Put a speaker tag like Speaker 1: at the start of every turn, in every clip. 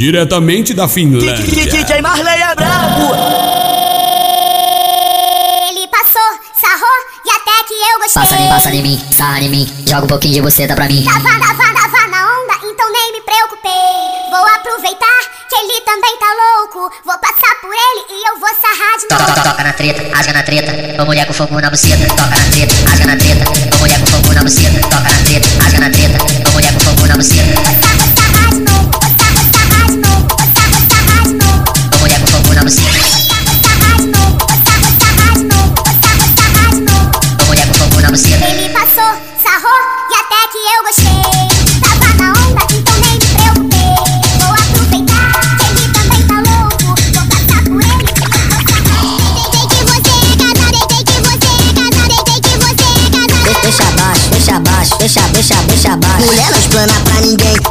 Speaker 1: Diretamente da Finlândia.
Speaker 2: DJ Marley é brabo.
Speaker 3: Ele passou, sarrou e até que eu gostei.
Speaker 4: Passa em, passa em mim, sarra em mim, joga um pouquinho de você dá pra mim.
Speaker 3: Tava, tava, tava na onda, então nem me preocupei. Vou aproveitar que ele também tá louco. Vou passar por ele e eu vou sarrar de
Speaker 4: Toca,
Speaker 3: novo.
Speaker 4: toca, toca na treta, rasga na treta, ô mulher com fogo na buceta. Toca na treta, rasga na treta, ô mulher com fogo na buceta. Toca na treta, rasga na treta,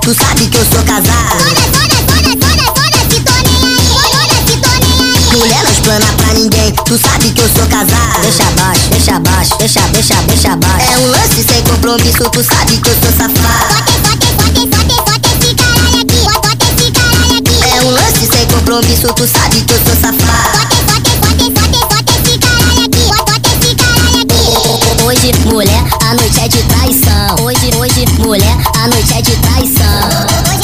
Speaker 5: tu sabe que eu sou casado.
Speaker 3: Foda, foda, foda, foda, foda, se tô nem aí. Foda, se tô nem aí.
Speaker 5: Mulher não explana pra ninguém, tu sabe que eu sou casado. Deixa abaixo, deixa abaixo, deixa, deixa, deixa abaixo. É um lance sem compromisso, tu sabe que eu sou safado.
Speaker 3: Bota, bota, bota, bota, bota esse caralho aqui. Bota esse caralho aqui.
Speaker 5: É um lance sem compromisso, tu sabe que eu sou safado.
Speaker 3: Bota, bota, bota, bota, bota
Speaker 5: Hoje, mulher, a noite é de traição. Hoje, hoje, mulher, a noite é de traição.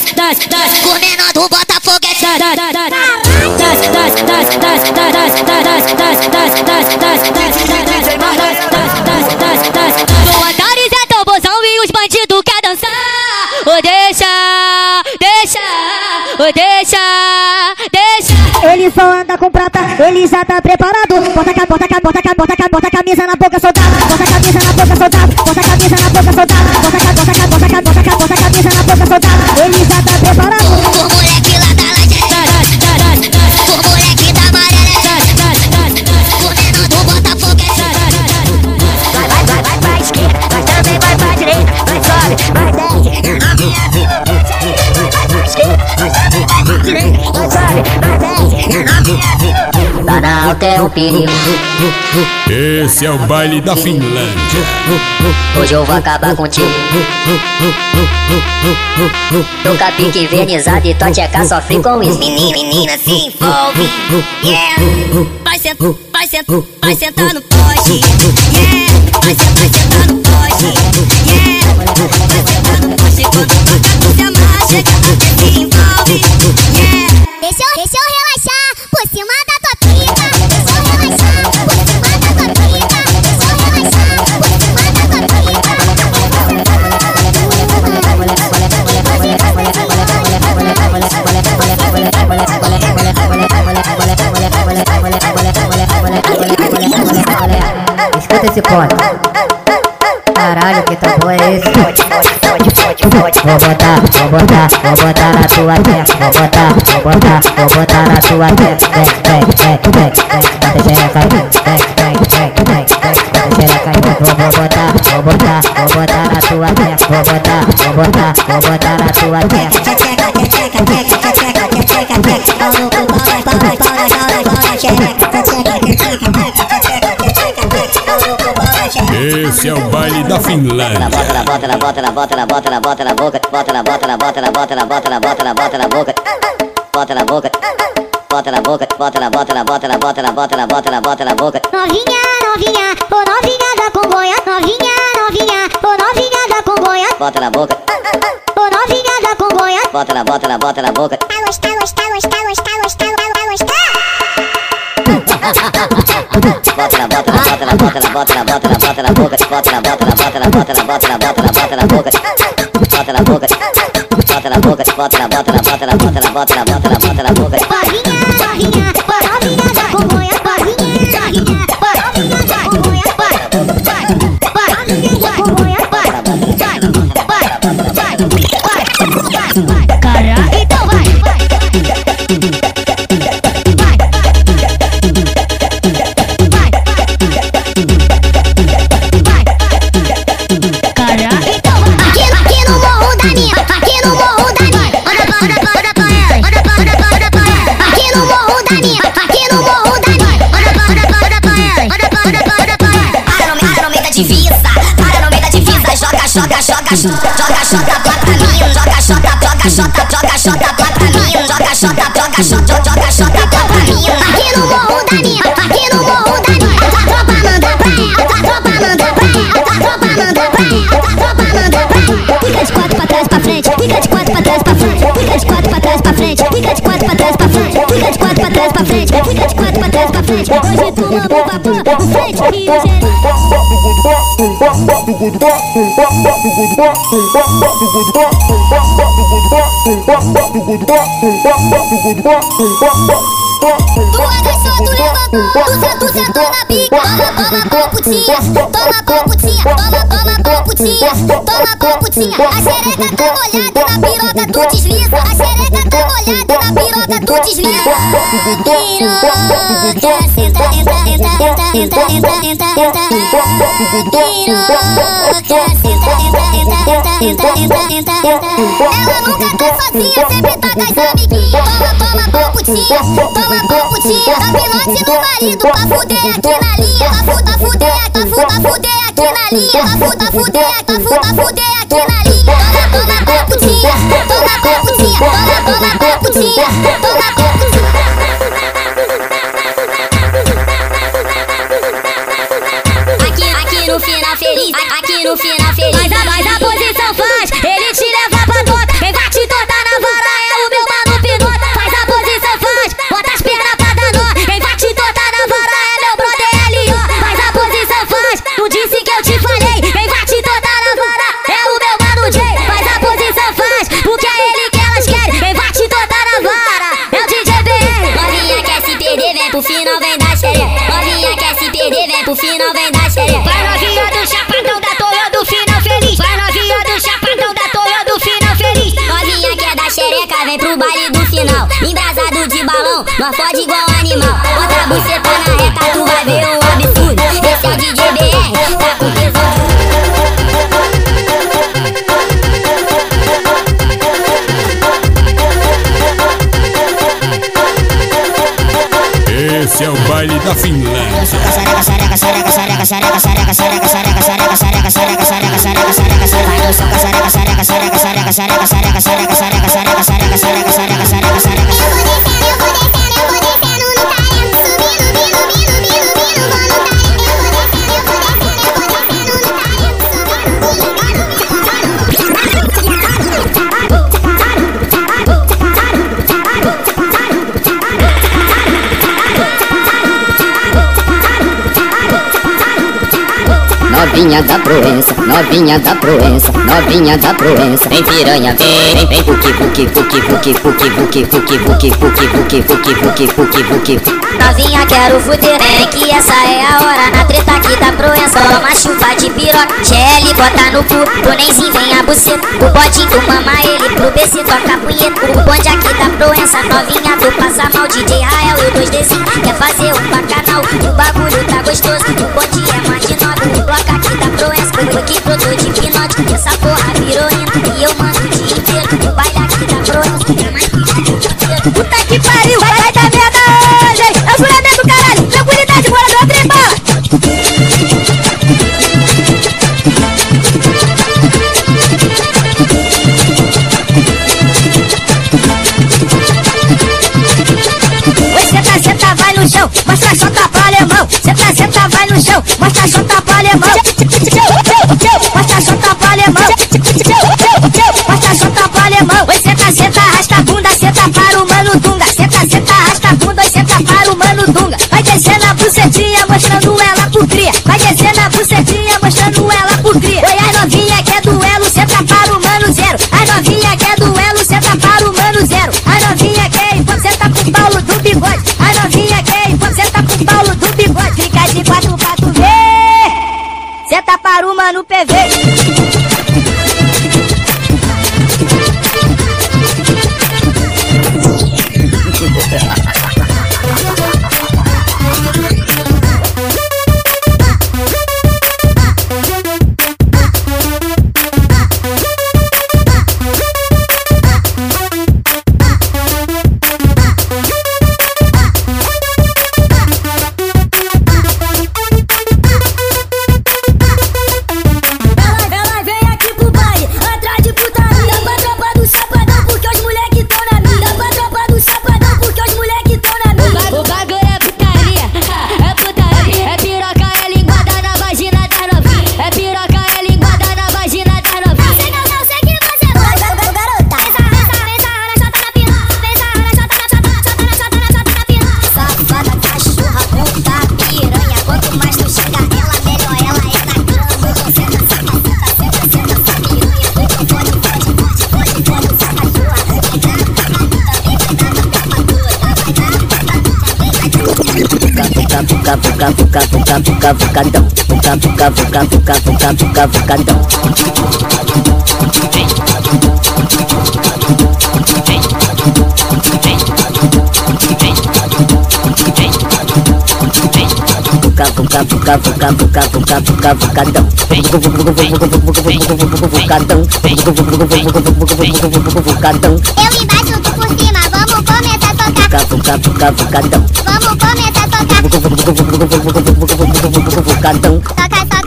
Speaker 3: Das, das, das, das. O menor do Botafogo é das, das, das, das, das, das, das, das, das, das, das, das, das, das, das.
Speaker 6: O Antares é tão bozão e os bandidos quer dançar. Ô deixa, deixa, ô deixa, deixa.
Speaker 7: Ele só anda com prata, ele já tá preparado. Bota a bota a bota a bota a bota a camisa na boca soltada. Bota a camisa na boca soltada. Bota a camisa na boca soltada. Bota a bota a bota a bota a camisa na boca soltada. Ele
Speaker 5: vida. Tá na alta é o perigo.
Speaker 1: Esse é o baile da Finlândia.
Speaker 4: Hoje eu vou acabar contigo. Tô com a pique vernizada e tua tcheca sofre com isso.
Speaker 3: Menina, menina se envolve. Yeah. Vai sentar, vai sentar, vai sentar no poste. Yeah. Vai sentar, vai sentar no poste. Yeah. Vai sentar no poste quando toca tu se amarra, chega até se envolve. Yeah. Deixa eu, deixa eu relaxar por cima da
Speaker 5: esse ponto. Caralho, que tambor é esse? Vou botar, vou botar, vou botar na tua testa. Vou botar, vou botar, vou botar na tua testa. Vem, vem, vem, vem, vem. Vem, vem, vem, vem, vem. Vou, vou botar, vou botar, vou botar na tua testa. Vou botar, vou botar, vou botar na tua testa.
Speaker 1: Esse é o baile da Finlândia.
Speaker 4: Bota na bota na bota na bota na bota na bota na boca. Bota na bota na bota na bota na bota na bota na bota na boca. Bota na boca. Bota na boca. Bota na bota na bota na bota na bota na bota na bota na boca.
Speaker 3: Novinha, novinha, ô novinha da Congonha, novinha, novinha, ô novinha da Congonha,
Speaker 4: Bota na boca.
Speaker 3: ô novinha da Congonha,
Speaker 4: bota na, bota na, bota na boca.
Speaker 7: Vai gostar,
Speaker 4: na, bota na, bota na, bota na, bota na, bota boca. Bota na, bota na, bota na, bota na, bota na, bota na, bota na boca. Bota na boca. Bota na boca, bota na, bota na, bota na, bota na, bota na, bota na, bota na boca.
Speaker 7: Barrinha, barrinha aqui no morro da minha, anda pra, anda pra, anda pra ela, anda pra, anda pra, anda pra ela.
Speaker 8: Para no, para no meio da divisa, para no meio da divisa, joga, joga, joga, joga, joga, pra mim, joga, joga, joga, joga, joga, joga, pra mim, joga, joga, joga, joga, joga,
Speaker 7: toma, putinha. A xereca tá molhada na piroca, tu desliza. A xereca tá molhada ela nunca tá sozinha, sempre tá com as amiguinhas Toma, toma, paputinha, toma, paputinha Dá pilote no marido pra fuder aqui na linha Pra fuder, pra fuder, pra fuder aqui na linha Pra fuder, fuder, pra fuder, aqui na linha Toma, toma, paputinha, toma, paputinha Toma, toma, paputinha
Speaker 8: Aqui, aqui no final feliz, aqui no final feliz.
Speaker 9: Mas a, mas a posição
Speaker 8: nós fode igual animal. Bota a buceta na reta, tu vai ver um absurdo. Esse é o DJ BR, tá com tesão.
Speaker 3: Esse é o baile da Finlândia.
Speaker 4: Novinha da Proença, novinha da Proença, novinha da Proença. Vem piranha, vem, vem, puki, puki, puki, puki, puki, puki, puki, puki, puki, puki, puki, puki, puki, puki.
Speaker 8: Novinha, quero fuder, vem que essa é a hora Na treta aqui da Proença, toma chuva de piroca GL bota no cu, pro Nenzinho vem a buceta O bodinho tu mama ele, pro BC toca punheta O bonde aqui da Proença, novinha tu passa mal DJ Rael e o 2DC quer fazer um bacanal O bagulho tá gostoso, o bonde é mais de nove O da Proença, foi que brotou de pinote Essa porra virou indo e eu mando o dia inteiro O baile aqui da Proença, é que o dia inteiro
Speaker 9: Puta que pariu, vai, vai dar merda hoje. É o juramento do caralho. Tranquilidade, bora do trembala. Oi, senta, senta, vai no chão, mostra a chota pra alemão. Senta, senta, vai no chão, mostra a chota Bota jota pra alemão. Bota jota pra alemão. Oi, bunda, senta
Speaker 4: para o mano Dunga. Senta, senta, arrasta bunda, senta para o mano Dunga. Vai descendo a
Speaker 10: bucetinha, mostrando ela pro cria. Vai descendo a
Speaker 4: bucetinha. puede vuca,
Speaker 10: vuca, vuca, vucadão. Vuca,
Speaker 4: vuca,
Speaker 10: vuca, vuca, vuca, vuca, vucadão. Vuca, vuca, vuca, vuca, vuca, vuca, vuca, vucadão. Vucadão. Vucadão. Eu
Speaker 3: me bato Vamos começar a tocar. Fucadão. Toca, toca,
Speaker 11: toca, toca, toca,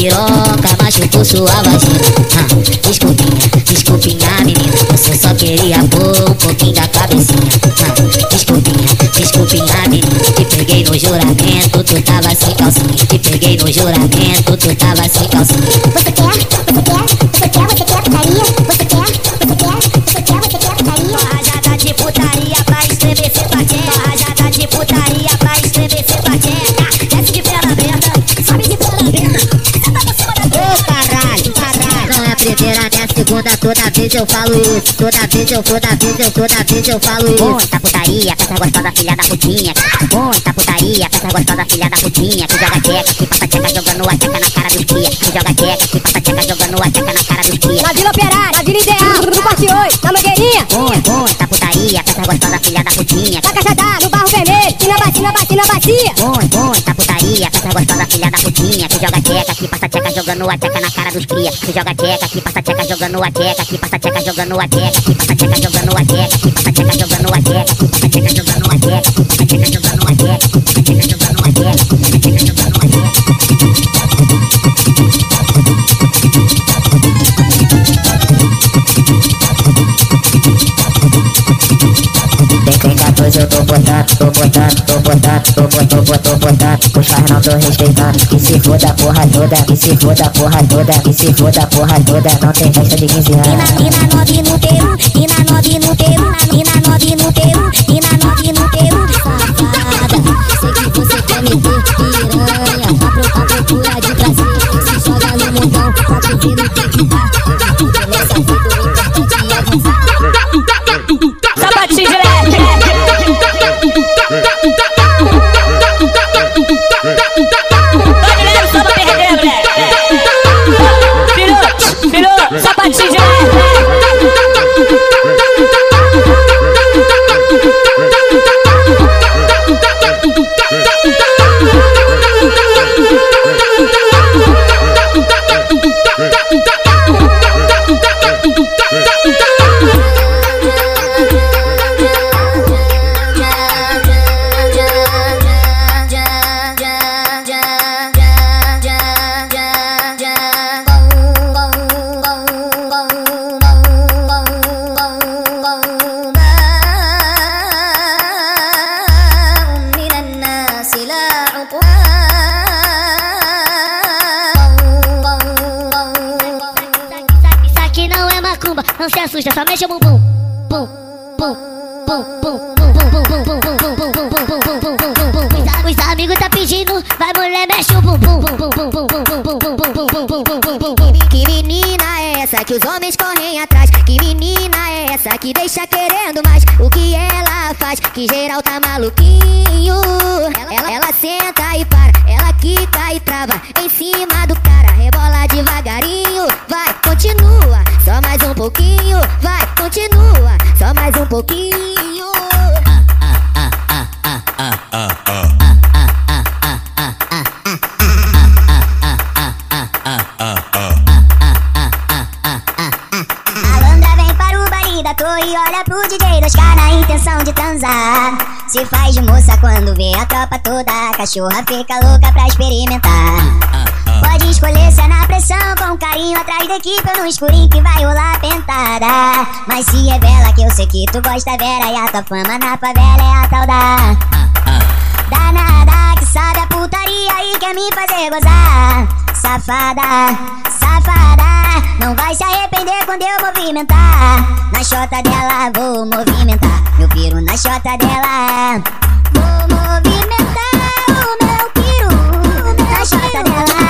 Speaker 11: piroca machucou sua vagina. Ah, desculpinha, desculpinha, menina. Você só queria pôr um pouquinho da cabecinha. Ah, desculpinha, desculpinha, menina. Te peguei no juramento, tu tava sem calcinha. Te peguei no juramento, tu tava sem calcinha.
Speaker 10: Você quer? Você quer? Você quer? Você quer putaria? Você quer? Você quer? Você quer? Você quer putaria?
Speaker 11: Rajada de putaria segunda, toda vez eu falo isso. Toda vez eu, toda vez eu, toda vez eu falo isso. Muita putaria, essa gostosa filha da putinha. Muita putaria, essa gostosa filha da putinha. Que joga tcheca, que passa tcheca jogando a tcheca na cara dos cria. Que joga tcheca, que passa tcheca jogando a tcheca na cara dos cria.
Speaker 12: Na Vila Operária, na Vila Ideal, no Corte 8, na Mangueirinha,
Speaker 11: Muita, putaria, essa gostosa filha da putinha.
Speaker 12: na Cajadá, no Barro Vermelho, e na bacia, na bacia, na bacia.
Speaker 11: Muita, putaria, essa gostosa filha da putinha. Que joga tcheca, que passa tcheca jogando a tcheca na cara dos cria. Que joga tcheca, que passa tcheca jogando jogando a tcheca. Que passa tcheca jogando a tcheca. Que passa tcheca jogando a tcheca. Que passa tcheca jogando a tcheca. Que passa tcheca jogando a tcheca. Que passa tcheca jogando a tcheca. Que passa tcheca jogando a tcheca.
Speaker 5: 32 eu tô botando, tô botando, tô botando, tô botando, tô. Os faz não tô respeitando. Que se foda a porra toda, que se foda a porra toda, que se foda a porra toda. Não tem festa de 15 anos.
Speaker 11: E na nove no Peru, e na nove no Peru, e na nove no Peru, e na nove no Peru, safada. Sei que você quer me ter piranha, a procura de prazer. Se joga no mundão, no que que dá. Nessa vida o importante é avançar.
Speaker 10: tá, tá, tá, tá. Os amigos tá pedindo, vai mulher, mexe o bumbum.
Speaker 11: Que menina é essa que os homens correm atrás? Que menina é essa que deixa querendo mais? O que ela faz? Que geral tá maluquinho. Ela, ela, senta e para, ela quita e trava em cima do cara. Rebola devagarinho, vai, continua. Só mais um pouquinho, vai, continua. Pouquinho.
Speaker 10: Malandra vem para o baile da e olha pro DJ dos caras na intenção de transar. Se faz de moça quando vê a tropa toda, a cachorra fica louca pra experimentar. Pode escolher se é na pressão, com carinho atrás da equipe ou no escurinho que vai rolar pentada. Mas se revela que eu sei que tu gosta vera e a tua fama na favela é a tal da. Danada que sabe a putaria e quer me fazer gozar. safada, safada. Não vai se arrepender quando eu movimentar. Na chota dela vou movimentar. Meu piro na chota dela. Vou movimentar o meu piro na chota dela.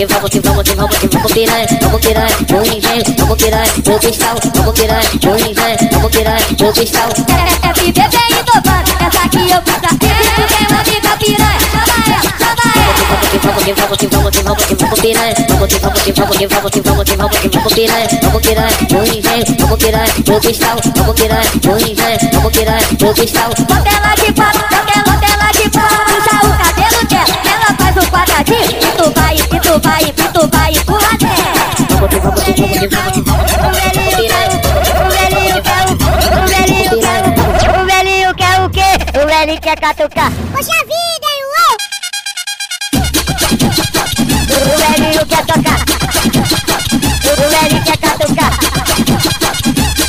Speaker 4: Que vamos que vamos que vamos que vamos que piranha. Vamos piranha, o engenho, vamos piranha, o cristal, vamos piranha, o engenho, vamos piranha, o cristal.
Speaker 9: É, é FBB e topando, essa aqui eu fiz a Tu tem uma amiga piranha, chama ela, chama ela.
Speaker 4: Vamos que vamos que vamos que vamos que vamos piranha. Vamos que vamos que vamos que vamos que vamos que vamos que vamos piranha. Vamos piranha, o engenho, vamos piranha, o cristal, vamos piranha, o engenho, vamos piranha, o cristal.
Speaker 9: Bota ela de papo, bota ela, bota ela de papo. Puxa o cabelo dela, ela faz o quadradinho tu vai, que tu vai
Speaker 4: empurrar
Speaker 10: o velhinho quer o quê? O velhinho quer catucar. Poxa vida, ué, O velhinho quer tocar. O velhinho quer catucar.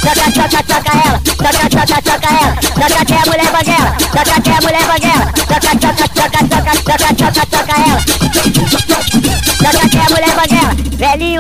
Speaker 10: Toca, toca, toca ela. Toca, toca, toca ela. Toca que é mulher banguela. Toca que é mulher banguela. Toca, toca, toca, toca, toca, toca, toca ela.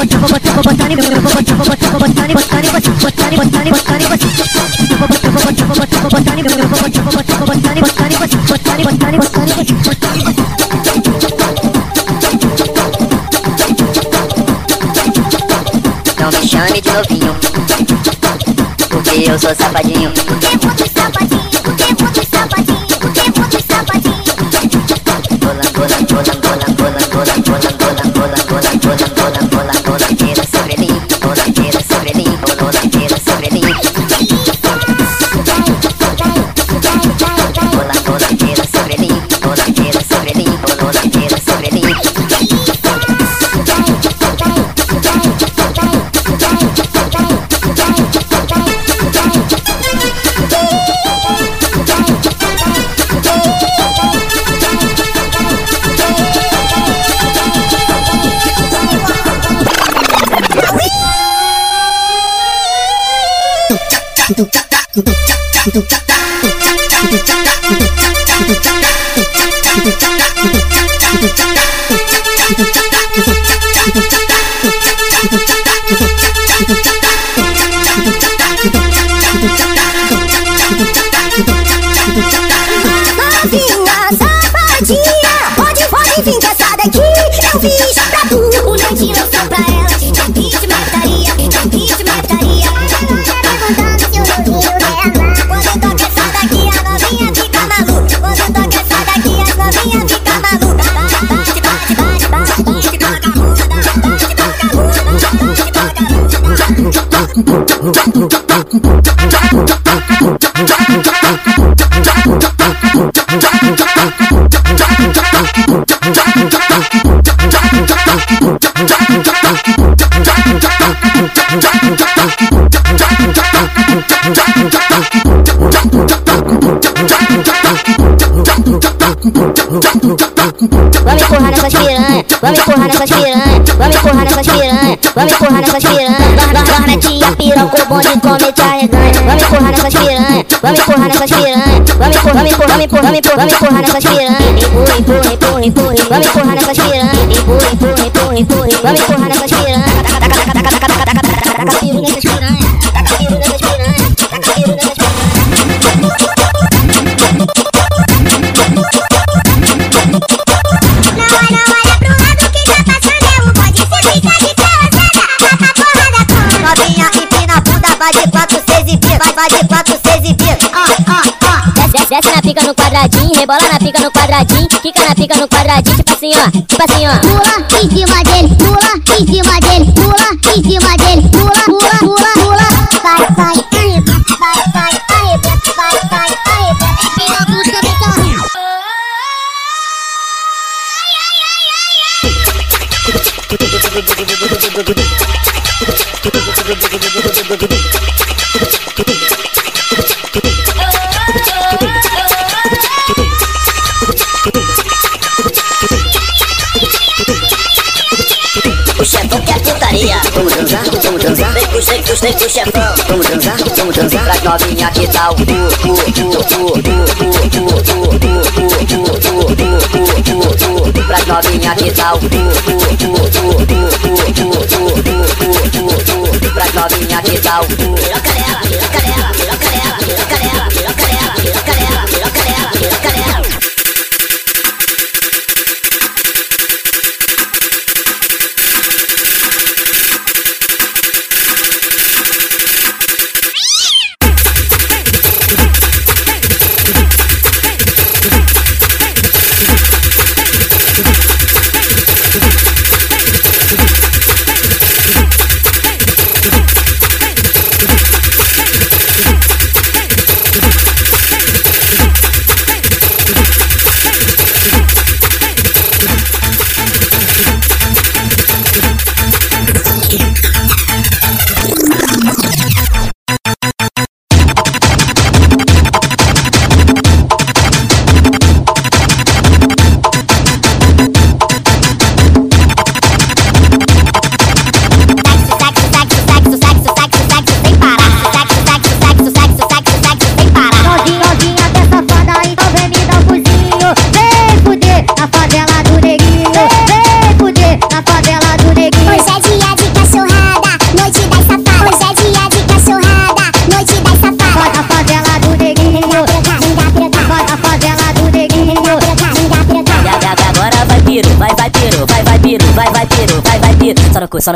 Speaker 13: Não me chame de novinho Porque eu sou safadinho
Speaker 10: O tempo dos sapatinhos, o tempo dos sapatinhos, o tempo.
Speaker 13: Bola, bola, bola, bola, bola, bola, bola, bola, bola, bola, bola, bola, bola, bola,
Speaker 6: Vamos empurrar nessas piranha, vamos empurrar nessas piranha, vamos empurrar nessas piranha, vamos empurrar nessas piranha. Nós mete a piroca, o bonde come te arreganha. Vamos empurrar nessas piranha, vamos empurrar nessas piranha, vamos empurrar, vamos empurrar, vamos empurrar, vamos empurrar nessas piranha. Empurra, empurra, empurra, empurra, vamos empurrar nessas piranha. Empurra, empurra, empurra, empurra, vamos empurrar
Speaker 14: Vai, de quatro, seis e vira. Ó, ó, ó.
Speaker 6: Desce, desce na pica no quadradinho, rebola na pica no quadradinho, quica na pica no quadradinho, tipo assim ó, tipo assim ó.
Speaker 3: Pula em cima dele, pula em cima dele, pula em cima dele, pula, pula, pula, pula. Vai, vai, arrebenta, vai, vai, arrebenta, vai, vai, arrebenta. Empina a bunda, vem cá.
Speaker 15: O chefão quer putaria. Vamos transar, vamos transar. Vem vem com vem com o chefão. Vamos transar, vamos transar. Pra novinha que o cu, cu, cu, cu, cu, cu, cu, cu, cu, cu, cu, cu, cu. Pra novinha que dá o cu, cu, cu, cu, cu, cu, cu, cu, cu, cu. Pra novinha que nela, piroca nela, piroca nela,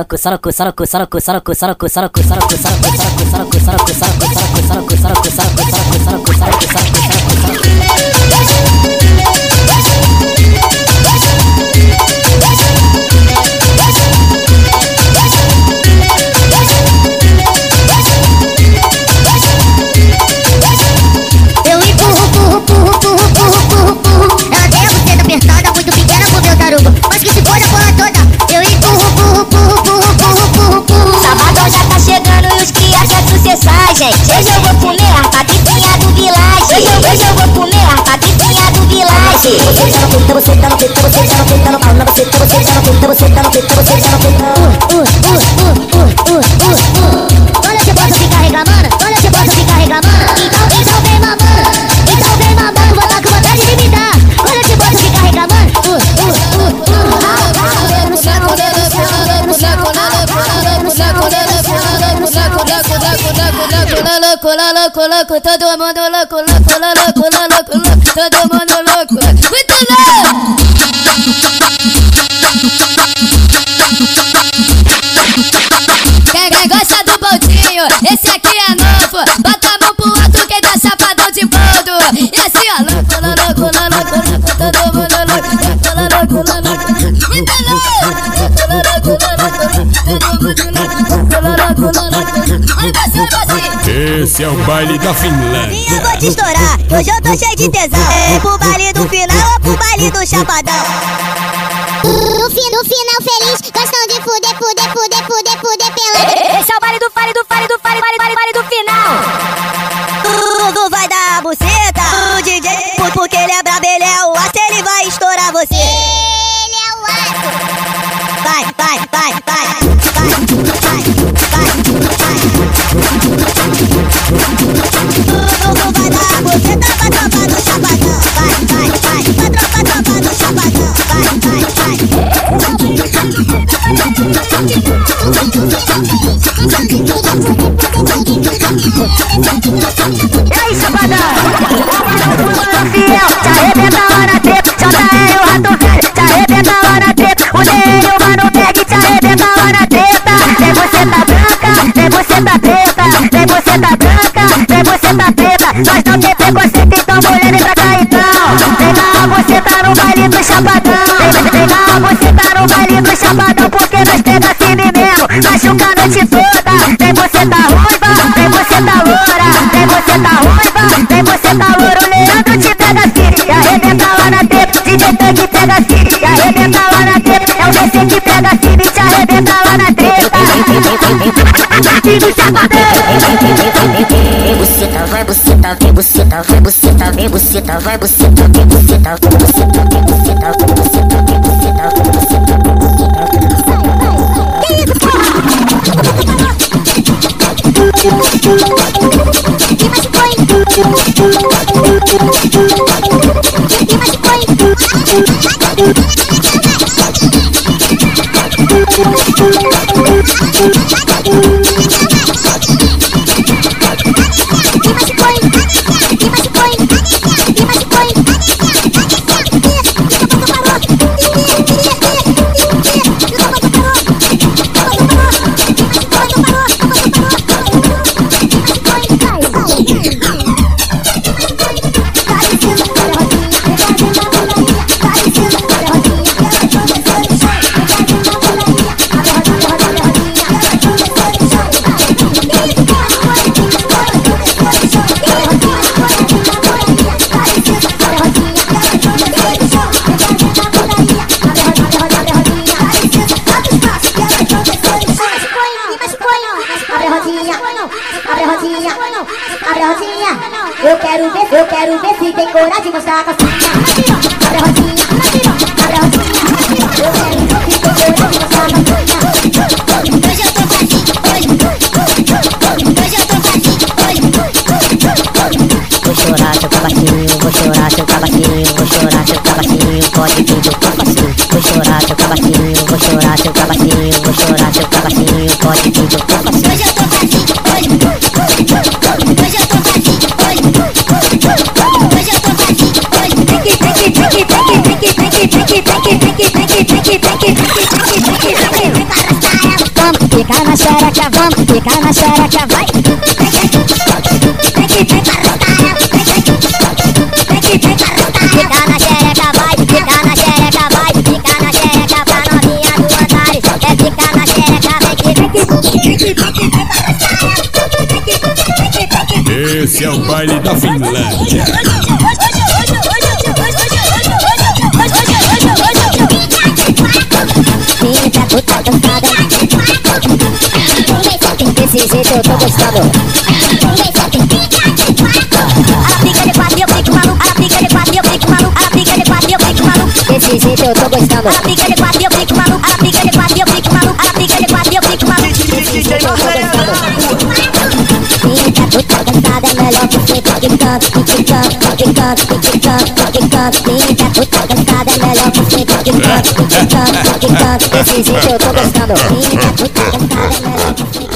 Speaker 6: piru. Só no cu, só no cu, só no cu, só no cu, só no cu, só no cu, só no cu,
Speaker 16: Esse é
Speaker 1: o baile da
Speaker 9: E eu
Speaker 1: Finlândia.
Speaker 9: vou te estourar, hoje eu tô cheio de tesão. É pro baile do final ou pro baile do chapadão?
Speaker 17: Padrão. Fiel, te arrebenta lá na treta. JR, o rato velho, te arrebenta lá na treta. O DN, o mano Meg, te arrebenta lá na treta. Vem você tá branca, vem você tá preta. Vem você tá branca, vem você tá preta. Nós não tem preconceito, então mulher vem pra cá então. Vem lá, você tá no baile do chapadão. Vem, lá, você tá no baile do chapadão. Porque nós pega assim mesmo, machuca a noite toda. Vem você tá ruiva, vem você tá loura. Vem você tá ruiva, vem você tá louro. Leandro te pega assim, e arrebenta lá na treta. DJ Tank pega assim, e arrebenta lá na treta. É o DC que pega assim, e te arrebenta lá na treta. E no chapadão.
Speaker 8: Vem buceta, vai buceta, vem buceta, vai buceta, vem buceta, vai buceta, vem buceta, vem buceta, vem buceta, vem
Speaker 7: Tem coragem de mostrar a calcinha. Abre a rodinha, abre a rodinha. Eu quero se tem coragem a.
Speaker 8: Hoje eu tô.
Speaker 5: Vou chorar seu cabacinho, vou chorar seu cabacinho, vou chorar seu pode que eu faço. Vou chorar seu cabacinho, vou chorar seu cabacinho, vou chorar seu cabacinho, pode que
Speaker 17: Vamos ficar na xereca, vamos ficar na xereca, vai. Ficar na xereca, vai. Ficar na xereca, vai. Ficar na xereca pra novinha do Antares. É ficar na xereca, vem que.
Speaker 1: Esse é o baile da Finlândia.
Speaker 17: Desse jeito eu tô gostando.
Speaker 11: ela fica de quatro eu fico maluco, fica de quatro eu fico maluco, fica de quatro eu fico maluco,
Speaker 17: Desse jeito eu tô gostando.
Speaker 11: ela fica de quatro eu fico maluco, ela fica de quatro eu fico maluco, ela fica de quatro eu fico maluco.
Speaker 17: Desse jeito eu tô gostando. Fica puta cansada, é melhor que você fique canto, fique canto, fique canto, fique canto, fique canto. Fica é melhor que você fique canto, fique canto, fique canto. Desse jeito eu tô gostando. Fica é melhor que
Speaker 1: Bobinha.